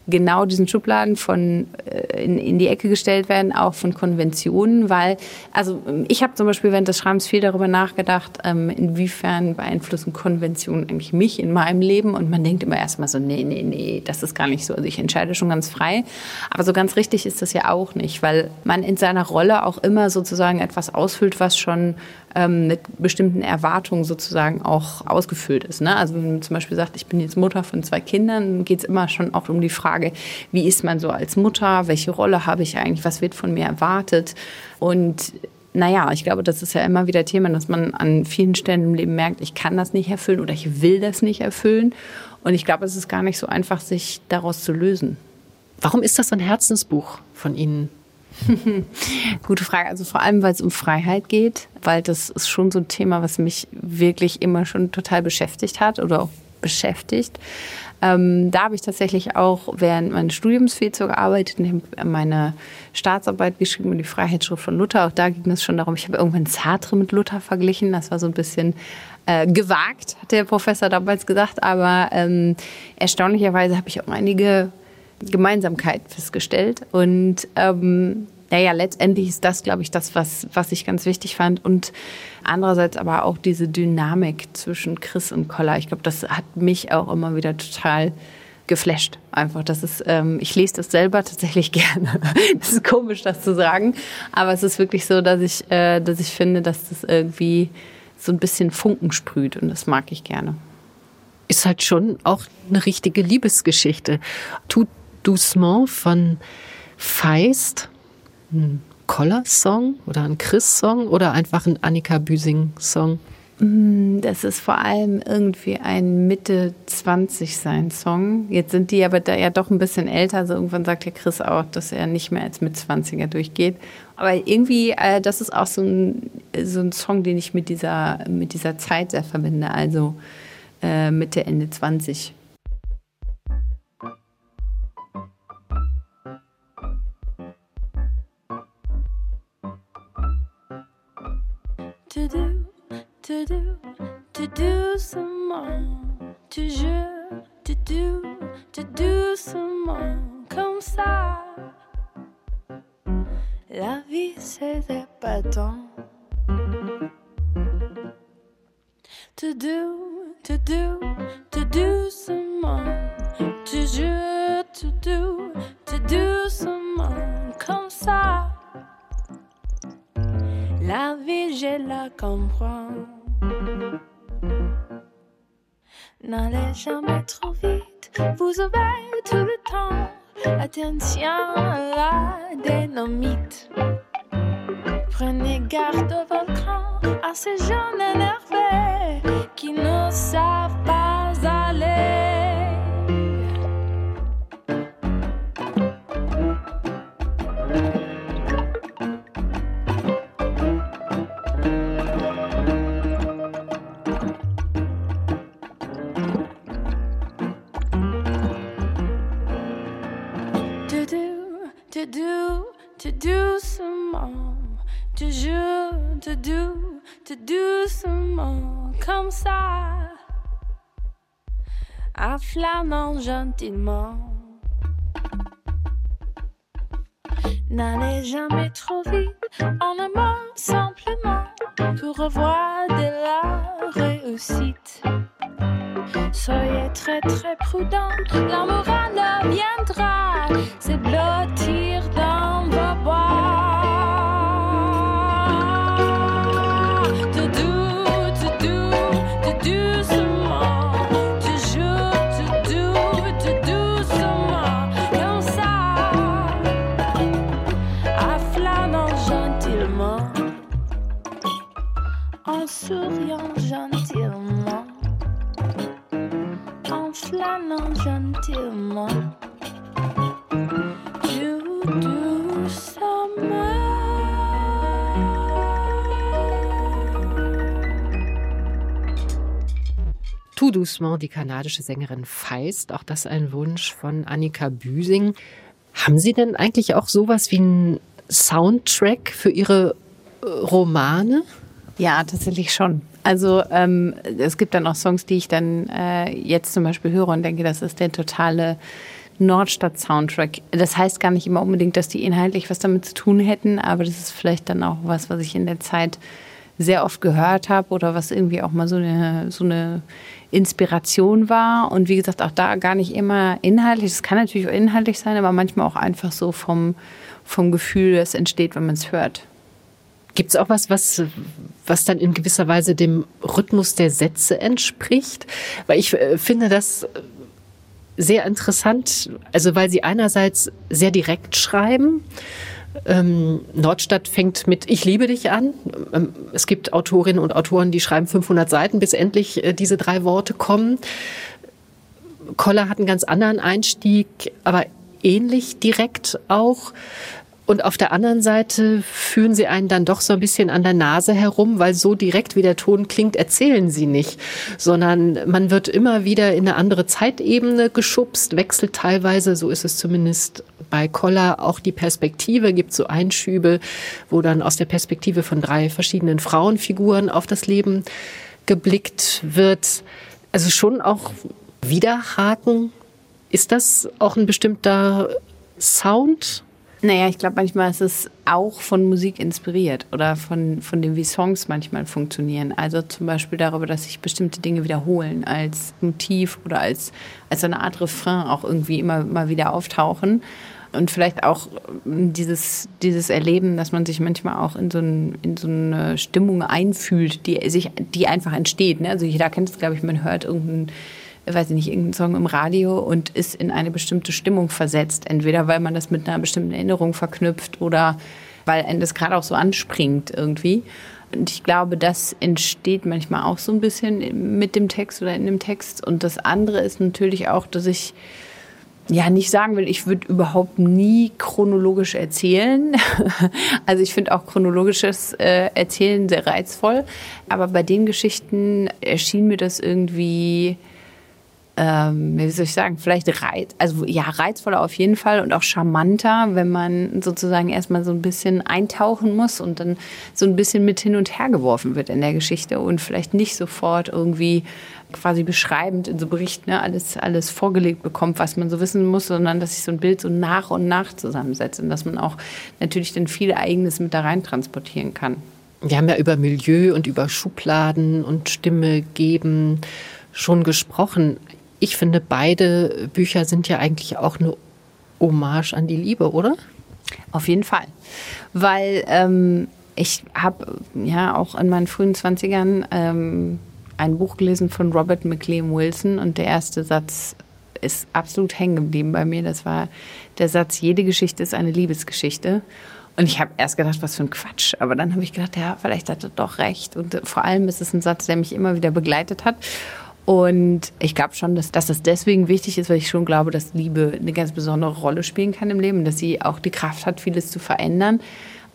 genau diesen Schubladen von äh, in, in die Ecke gestellt werden, auch von Konventionen, weil, also ich habe zum Beispiel während des Schreibens viel darüber nachgedacht, ähm, inwiefern beeinflussen Konventionen eigentlich mich in meinem Leben und man denkt immer erstmal so, nee, nee, nee, das ist gar nicht so. Also ich entscheide schon ganz frei, aber so ganz richtig ist das ja auch nicht, weil man in seiner Rolle auch immer sozusagen etwas ausfüllt, was schon ähm, mit bestimmten Erwartungen sozusagen auch ausgefüllt ist. Ne? Also wenn man zum Beispiel sagt, ich bin jetzt Mutter von zwei Kindern, geht es immer schon auch um die Frage, wie ist man so als Mutter, welche Rolle habe ich eigentlich, was wird von mir erwartet und naja, ich glaube, das ist ja immer wieder Thema, dass man an vielen Stellen im Leben merkt, ich kann das nicht erfüllen oder ich will das nicht erfüllen. Und ich glaube, es ist gar nicht so einfach, sich daraus zu lösen. Warum ist das ein Herzensbuch von Ihnen? *laughs* Gute Frage. Also vor allem, weil es um Freiheit geht, weil das ist schon so ein Thema, was mich wirklich immer schon total beschäftigt hat oder auch beschäftigt. Ähm, da habe ich tatsächlich auch während meines Studiums viel zu gearbeitet und habe meine Staatsarbeit geschrieben und die Freiheitsschrift von Luther. Auch da ging es schon darum, ich habe irgendwann Sartre mit Luther verglichen. Das war so ein bisschen äh, gewagt, hat der Professor damals gesagt. Aber ähm, erstaunlicherweise habe ich auch einige Gemeinsamkeit festgestellt. Und ähm, naja, letztendlich ist das, glaube ich, das, was, was ich ganz wichtig fand. Und andererseits aber auch diese Dynamik zwischen Chris und Koller. Ich glaube, das hat mich auch immer wieder total geflasht. Einfach, das ist, ähm, ich lese das selber tatsächlich *laughs* gerne. Das ist komisch, das zu sagen, aber es ist wirklich so, dass ich, äh, dass ich finde, dass das irgendwie so ein bisschen Funken sprüht und das mag ich gerne. Ist halt schon auch eine richtige Liebesgeschichte. Tut Doucement von Feist ein Koller-Song oder ein Chris-Song oder einfach ein Annika Büsing-Song? Mm, das ist vor allem irgendwie ein Mitte 20 sein Song. Jetzt sind die aber da ja doch ein bisschen älter. Also irgendwann sagt ja Chris auch, dass er nicht mehr als mit 20er durchgeht. Aber irgendwie, äh, das ist auch so ein, so ein Song, den ich mit dieser, mit dieser Zeit sehr verbinde. Also äh, Mitte, Ende 20. to do, to do, to do some more. Tu jures, tu do, tu doucement, comme ça. La vie c'est épatant. To do, to do, to doucement. Tu jures, tu do, tu doucement, comme ça. La vie, je la comprends. N'allez jamais trop vite, vous avez tout le temps. Attention à la dynamite. Prenez garde au volcan, à ces jeunes énervés qui ne savent pas aller. Do, to do, to do seulement, te jure, te doux, te doucement, comme ça, afflamant gentiment. N'allez jamais trop vite, en amour simplement, pour revoir de la réussite. Soyez très très prudent, l'amour en viendra. Se blottir dans doucement, die kanadische Sängerin Feist, auch das ein Wunsch von Annika Büsing. Haben Sie denn eigentlich auch sowas wie einen Soundtrack für Ihre äh, Romane? Ja, tatsächlich schon. Also ähm, es gibt dann auch Songs, die ich dann äh, jetzt zum Beispiel höre und denke, das ist der totale Nordstadt-Soundtrack. Das heißt gar nicht immer unbedingt, dass die inhaltlich was damit zu tun hätten, aber das ist vielleicht dann auch was, was ich in der Zeit sehr oft gehört habe oder was irgendwie auch mal so eine, so eine Inspiration war. Und wie gesagt, auch da gar nicht immer inhaltlich. Es kann natürlich auch inhaltlich sein, aber manchmal auch einfach so vom, vom Gefühl, das entsteht, wenn man es hört. Gibt es auch was, was, was dann in gewisser Weise dem Rhythmus der Sätze entspricht? Weil ich äh, finde das sehr interessant, also weil sie einerseits sehr direkt schreiben. Ähm, Nordstadt fängt mit Ich liebe dich an. Ähm, es gibt Autorinnen und Autoren, die schreiben 500 Seiten, bis endlich äh, diese drei Worte kommen. Koller hat einen ganz anderen Einstieg, aber ähnlich direkt auch. Und auf der anderen Seite führen sie einen dann doch so ein bisschen an der Nase herum, weil so direkt wie der Ton klingt, erzählen sie nicht, sondern man wird immer wieder in eine andere Zeitebene geschubst, wechselt teilweise, so ist es zumindest bei Koller, auch die Perspektive, gibt so Einschübe, wo dann aus der Perspektive von drei verschiedenen Frauenfiguren auf das Leben geblickt wird. Also schon auch Widerhaken. Ist das auch ein bestimmter Sound? Naja, ich glaube, manchmal ist es auch von Musik inspiriert oder von, von dem, wie Songs manchmal funktionieren. Also zum Beispiel darüber, dass sich bestimmte Dinge wiederholen als Motiv oder als, als eine Art Refrain auch irgendwie immer mal wieder auftauchen. Und vielleicht auch dieses, dieses Erleben, dass man sich manchmal auch in so, ein, in so eine Stimmung einfühlt, die, sich, die einfach entsteht. Ne? Also jeder kennt es, glaube ich, man hört irgendeinen weiß ich nicht, irgendeinen Song im Radio und ist in eine bestimmte Stimmung versetzt. Entweder weil man das mit einer bestimmten Erinnerung verknüpft oder weil einen das gerade auch so anspringt irgendwie. Und ich glaube, das entsteht manchmal auch so ein bisschen mit dem Text oder in dem Text. Und das andere ist natürlich auch, dass ich ja nicht sagen will, ich würde überhaupt nie chronologisch erzählen. *laughs* Also ich finde auch chronologisches äh, Erzählen sehr reizvoll. Aber bei den Geschichten erschien mir das irgendwie ähm, wie soll ich sagen, vielleicht reiz, also ja, reizvoller auf jeden Fall und auch charmanter, wenn man sozusagen erstmal so ein bisschen eintauchen muss und dann so ein bisschen mit hin und her geworfen wird in der Geschichte und vielleicht nicht sofort irgendwie quasi beschreibend in so Berichten ne, alles, alles vorgelegt bekommt, was man so wissen muss, sondern dass sich so ein Bild so nach und nach zusammensetzt und dass man auch natürlich dann viel Eigenes mit da rein transportieren kann. Wir haben ja über Milieu und über Schubladen und Stimme geben schon gesprochen ich finde, beide Bücher sind ja eigentlich auch eine Hommage an die Liebe, oder? Auf jeden Fall. Weil ähm, ich habe ja auch in meinen frühen 20ern ähm, ein Buch gelesen von Robert McLean Wilson und der erste Satz ist absolut hängen geblieben bei mir. Das war der Satz, jede Geschichte ist eine Liebesgeschichte. Und ich habe erst gedacht, was für ein Quatsch. Aber dann habe ich gedacht, ja, vielleicht hat er doch recht. Und vor allem ist es ein Satz, der mich immer wieder begleitet hat. Und ich glaube schon, dass, dass das deswegen wichtig ist, weil ich schon glaube, dass Liebe eine ganz besondere Rolle spielen kann im Leben, dass sie auch die Kraft hat, vieles zu verändern.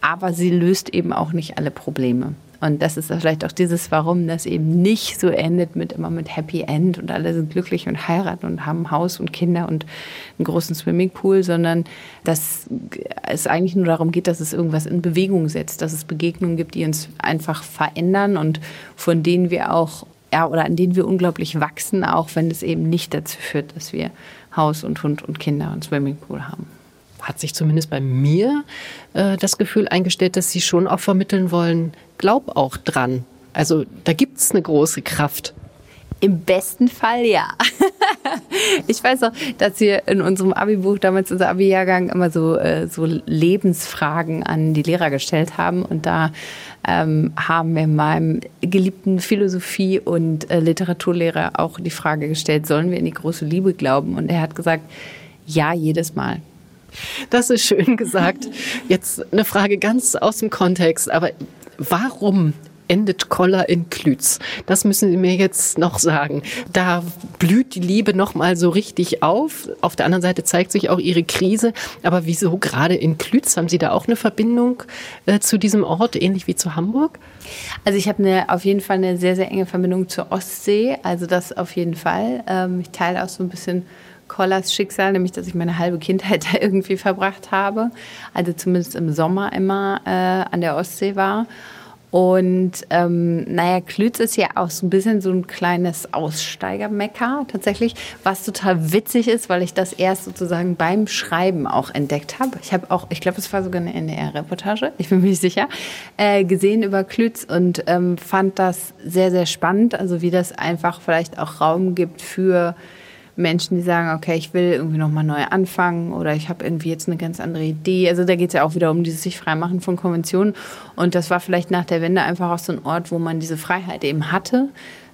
Aber sie löst eben auch nicht alle Probleme. Und das ist vielleicht auch dieses, warum das eben nicht so endet mit immer mit Happy End und alle sind glücklich und heiraten und haben Haus und Kinder und einen großen Swimmingpool, sondern dass es eigentlich nur darum geht, dass es irgendwas in Bewegung setzt, dass es Begegnungen gibt, die uns einfach verändern und von denen wir auch ja, oder an denen wir unglaublich wachsen, auch wenn es eben nicht dazu führt, dass wir Haus und Hund und Kinder und Swimmingpool haben. Hat sich zumindest bei mir äh, das Gefühl eingestellt, dass Sie schon auch vermitteln wollen, glaub auch dran. Also da gibt es eine große Kraft. Im besten Fall ja. *laughs* ich weiß auch, dass wir in unserem Abi-Buch damals, unser Abi-Jahrgang, immer so, äh, so Lebensfragen an die Lehrer gestellt haben. Und da ähm, haben wir meinem geliebten Philosophie- und äh, Literaturlehrer auch die Frage gestellt, sollen wir in die große Liebe glauben? Und er hat gesagt, ja, jedes Mal. Das ist schön gesagt. Jetzt eine Frage ganz aus dem Kontext, aber warum endet Koller in Klütz? Das müssen Sie mir jetzt noch sagen. Da blüht die Liebe noch mal so richtig auf. Auf der anderen Seite zeigt sich auch Ihre Krise. Aber wieso gerade in Klütz? Haben Sie da auch eine Verbindung äh, zu diesem Ort, ähnlich wie zu Hamburg? Also ich habe auf jeden Fall eine sehr, sehr enge Verbindung zur Ostsee. Also das auf jeden Fall. Ähm, ich teile auch so ein bisschen Kollers Schicksal, nämlich dass ich meine halbe Kindheit *laughs* da irgendwie verbracht habe. Also zumindest im Sommer immer äh, an der Ostsee war. Und ähm, naja, Klütz ist ja auch so ein bisschen so ein kleines Aussteigermecker tatsächlich, was total witzig ist, weil ich das erst sozusagen beim Schreiben auch entdeckt habe. Ich habe auch, ich glaube, es war sogar eine NDR-Reportage, ich bin mir nicht sicher, äh, gesehen über Klütz und ähm, fand das sehr, sehr spannend. Also wie das einfach vielleicht auch Raum gibt für Menschen, die sagen, okay, ich will irgendwie nochmal neu anfangen oder ich habe irgendwie jetzt eine ganz andere Idee. Also da geht es ja auch wieder um dieses sich freimachen von Konventionen. Und das war vielleicht nach der Wende einfach auch so ein Ort, wo man diese Freiheit eben hatte.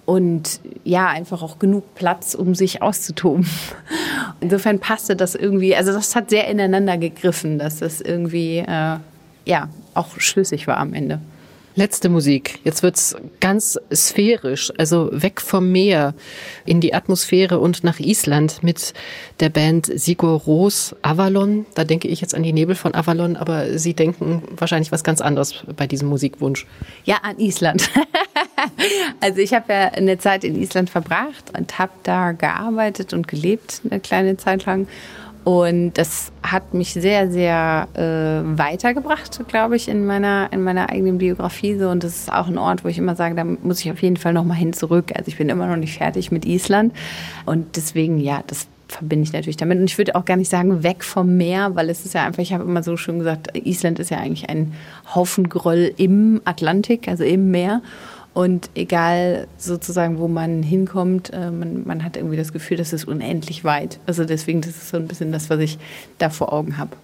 Und ja, einfach auch genug Platz, um sich auszutoben. *laughs* Insofern passte das irgendwie, also das hat sehr ineinander gegriffen, dass das irgendwie, äh, ja, auch schlüssig war am Ende. Letzte Musik. Jetzt wird's ganz sphärisch, also weg vom Meer in die Atmosphäre und nach Island mit der Band Sigur Ros Avalon. Da denke ich jetzt an die Nebel von Avalon, aber Sie denken wahrscheinlich was ganz anderes bei diesem Musikwunsch. Ja, an Island. *laughs* also ich habe ja eine Zeit in Island verbracht und habe da gearbeitet und gelebt eine kleine Zeit lang. Und das hat mich sehr, sehr äh, weitergebracht, glaube ich, in meiner, in meiner eigenen Biografie. So. Und das ist auch ein Ort, wo ich immer sage, da muss ich auf jeden Fall noch mal hin zurück. Also ich bin immer noch nicht fertig mit Island. Und deswegen, ja, das verbinde ich natürlich damit. Und ich würde auch gar nicht sagen, weg vom Meer, weil es ist ja einfach, ich habe immer so schön gesagt, Island ist ja eigentlich ein Haufen Gröll im Atlantik, also im Meer. Und egal sozusagen, wo man hinkommt, äh, man, man hat irgendwie das Gefühl, das ist unendlich weit. Also deswegen, das ist so ein bisschen das, was ich da vor Augen habe.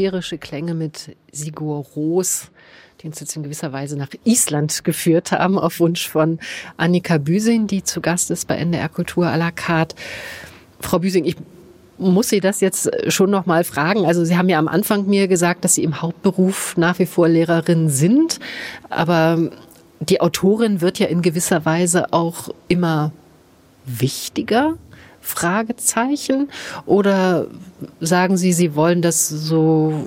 Atmosphärische Klänge mit Sigur Ros, die uns jetzt in gewisser Weise nach Island geführt haben, auf Wunsch von Annika Büsing, die zu Gast ist bei NDR Kultur à la carte. Frau Büsing, ich muss Sie das jetzt schon noch mal fragen. Also Sie haben ja am Anfang mir gesagt, dass Sie im Hauptberuf nach wie vor Lehrerin sind, aber die Autorin wird ja in gewisser Weise auch immer wichtiger. Fragezeichen? Oder sagen Sie, Sie wollen das so,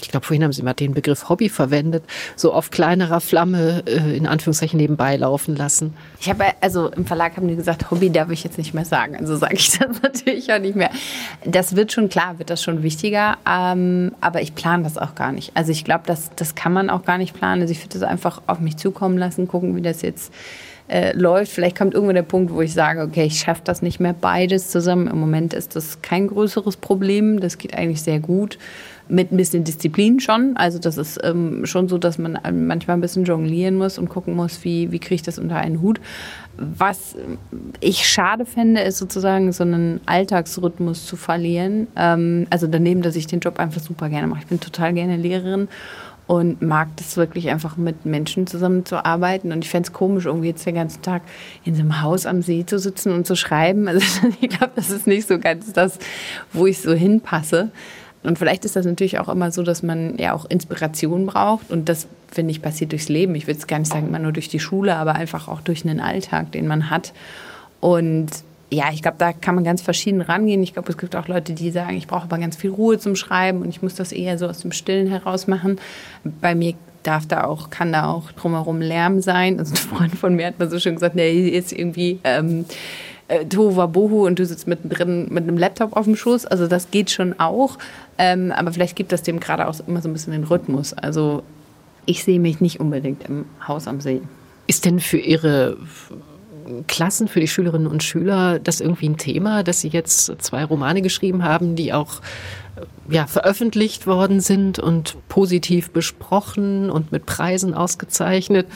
ich glaube, vorhin haben Sie mal den Begriff Hobby verwendet, so auf kleinerer Flamme äh, in Anführungszeichen nebenbei laufen lassen? Ich habe also im Verlag haben die gesagt, Hobby darf ich jetzt nicht mehr sagen. Also sage ich *laughs* das natürlich auch nicht mehr. Das wird schon klar, wird das schon wichtiger. Ähm, aber ich plane das auch gar nicht. Also ich glaube, das, das kann man auch gar nicht planen. Also ich würde das einfach auf mich zukommen lassen, gucken, wie das jetzt äh, läuft. Vielleicht kommt irgendwann der Punkt, wo ich sage, okay, ich schaffe das nicht mehr beides zusammen. Im Moment ist das kein größeres Problem. Das geht eigentlich sehr gut. Mit ein bisschen Disziplin schon. Also das ist ähm, schon so, dass man ähm, manchmal ein bisschen jonglieren muss und gucken muss, wie, wie kriege ich das unter einen Hut. Was ich schade fände, ist sozusagen so einen Alltagsrhythmus zu verlieren. Ähm, also daneben, dass ich den Job einfach super gerne mache. Ich bin total gerne Lehrerin und mag das wirklich einfach mit Menschen zusammenzuarbeiten. Und ich fände es komisch, irgendwie jetzt den ganzen Tag in so einem Haus am See zu sitzen und zu schreiben. Also *laughs* ich glaube, das ist nicht so ganz das, wo ich so hinpasse. Und vielleicht ist das natürlich auch immer so, dass man ja auch Inspiration braucht. Und das, finde ich, passiert durchs Leben. Ich würde es gar nicht sagen, immer nur durch die Schule, aber einfach auch durch einen Alltag, den man hat. Und ja, ich glaube, da kann man ganz verschieden rangehen. Ich glaube, es gibt auch Leute, die sagen, ich brauche aber ganz viel Ruhe zum Schreiben und ich muss das eher so aus dem Stillen heraus machen. Bei mir darf da auch, kann da auch drumherum Lärm sein. Also ein Freund von mir hat mal so schön gesagt, der ist irgendwie ähm, äh, Tohuwabohu und du sitzt mittendrin mit einem Laptop auf dem Schoß. Also das geht schon auch. Ähm, aber vielleicht gibt das dem gerade auch immer so ein bisschen den Rhythmus. Also ich sehe mich nicht unbedingt im Haus am See. Ist denn für Ihre Klassen, für die Schülerinnen und Schüler das irgendwie ein Thema, dass Sie jetzt zwei Romane geschrieben haben, die auch äh, ja, veröffentlicht worden sind und positiv besprochen und mit Preisen ausgezeichnet?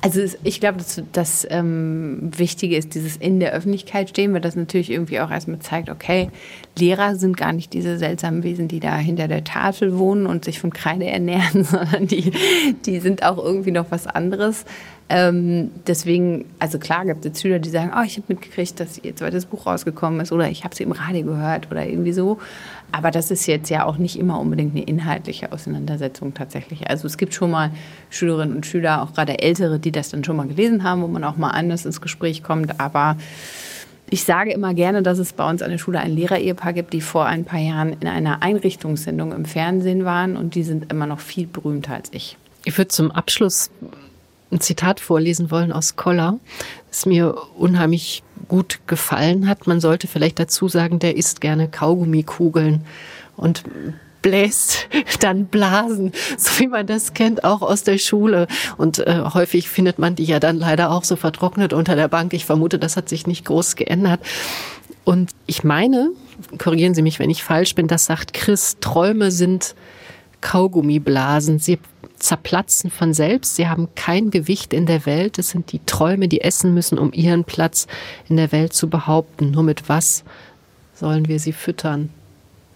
Also ich glaube, dass das ähm, Wichtige ist, dieses in der Öffentlichkeit stehen, weil das natürlich irgendwie auch erstmal zeigt, okay, Lehrer sind gar nicht diese seltsamen Wesen, die da hinter der Tafel wohnen und sich von Kreide ernähren, *laughs* sondern die, die sind auch irgendwie noch was anderes. Ähm, deswegen, also klar gibt es Schüler, die sagen, oh, ich habe mitgekriegt, dass ihr zweites Buch rausgekommen ist oder ich habe sie im Radio gehört oder irgendwie so. Aber das ist jetzt ja auch nicht immer unbedingt eine inhaltliche Auseinandersetzung tatsächlich. Also es gibt schon mal Schülerinnen und Schüler, auch gerade ältere, die das dann schon mal gelesen haben, wo man auch mal anders ins Gespräch kommt. Aber ich sage immer gerne, dass es bei uns an der Schule ein Lehrerehepaar gibt, die vor ein paar Jahren in einer Einrichtungssendung im Fernsehen waren und die sind immer noch viel berühmter als ich. Ich würde zum Abschluss ein Zitat vorlesen wollen aus Koller, das mir unheimlich gut gefallen hat. Man sollte vielleicht dazu sagen, der isst gerne Kaugummikugeln und bläst *laughs* dann Blasen, so wie man das kennt, auch aus der Schule. Und äh, häufig findet man die ja dann leider auch so vertrocknet unter der Bank. Ich vermute, das hat sich nicht groß geändert. Und ich meine, korrigieren Sie mich, wenn ich falsch bin, das sagt Chris, Träume sind Kaugummiblasen. Sie zerplatzen von selbst. Sie haben kein Gewicht in der Welt. Es sind die Träume, die essen müssen, um ihren Platz in der Welt zu behaupten. Nur mit was sollen wir sie füttern?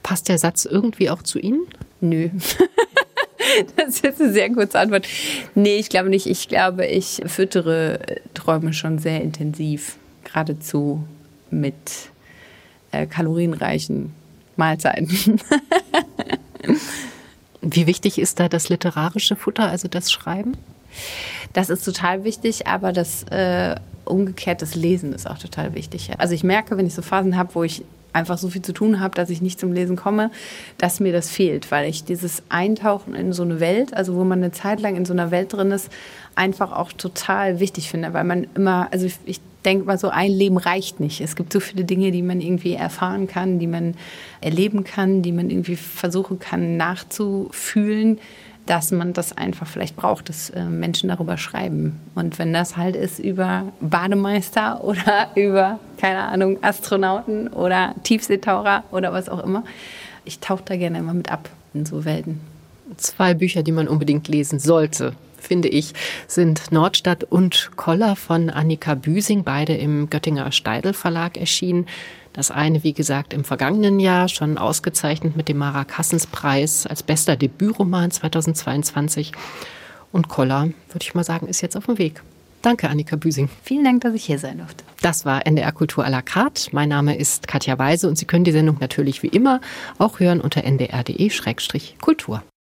Passt der Satz irgendwie auch zu Ihnen? Nö. *laughs* Das ist jetzt eine sehr kurze Antwort. Nee, ich glaube nicht. Ich glaube, ich füttere Träume schon sehr intensiv. Geradezu mit äh, kalorienreichen Mahlzeiten. *laughs* Wie wichtig ist da das literarische Futter, also das Schreiben? Das ist total wichtig, aber das äh, umgekehrt, Lesen ist auch total wichtig. Also ich merke, wenn ich so Phasen habe, wo ich einfach so viel zu tun habe, dass ich nicht zum Lesen komme, dass mir das fehlt, weil ich dieses Eintauchen in so eine Welt, also wo man eine Zeit lang in so einer Welt drin ist, einfach auch total wichtig finde, weil man immer, also ich, ich denke mal so, ein Leben reicht nicht. Es gibt so viele Dinge, die man irgendwie erfahren kann, die man erleben kann, die man irgendwie versuchen kann nachzufühlen, dass man das einfach vielleicht braucht, dass äh, Menschen darüber schreiben. Und wenn das halt ist über Bademeister *laughs* oder über, keine Ahnung, Astronauten oder Tiefseetaucher oder was auch immer, ich tauche da gerne immer mit ab in so Welten. Zwei Bücher, die man unbedingt lesen sollte, finde ich, sind Nordstadt und Koller von Annika Büsing, beide im Göttinger Steidel Verlag erschienen. Das eine, wie gesagt, im vergangenen Jahr schon ausgezeichnet mit dem Mara Kassens Preis als bester Debütroman 2022. Und Koller, würde ich mal sagen, ist jetzt auf dem Weg. Danke, Annika Büsing. Vielen Dank, dass ich hier sein durfte. Das war NDR Kultur à la carte. Mein Name ist Katja Weise und Sie können die Sendung natürlich wie immer auch hören unter ndr.de-kultur.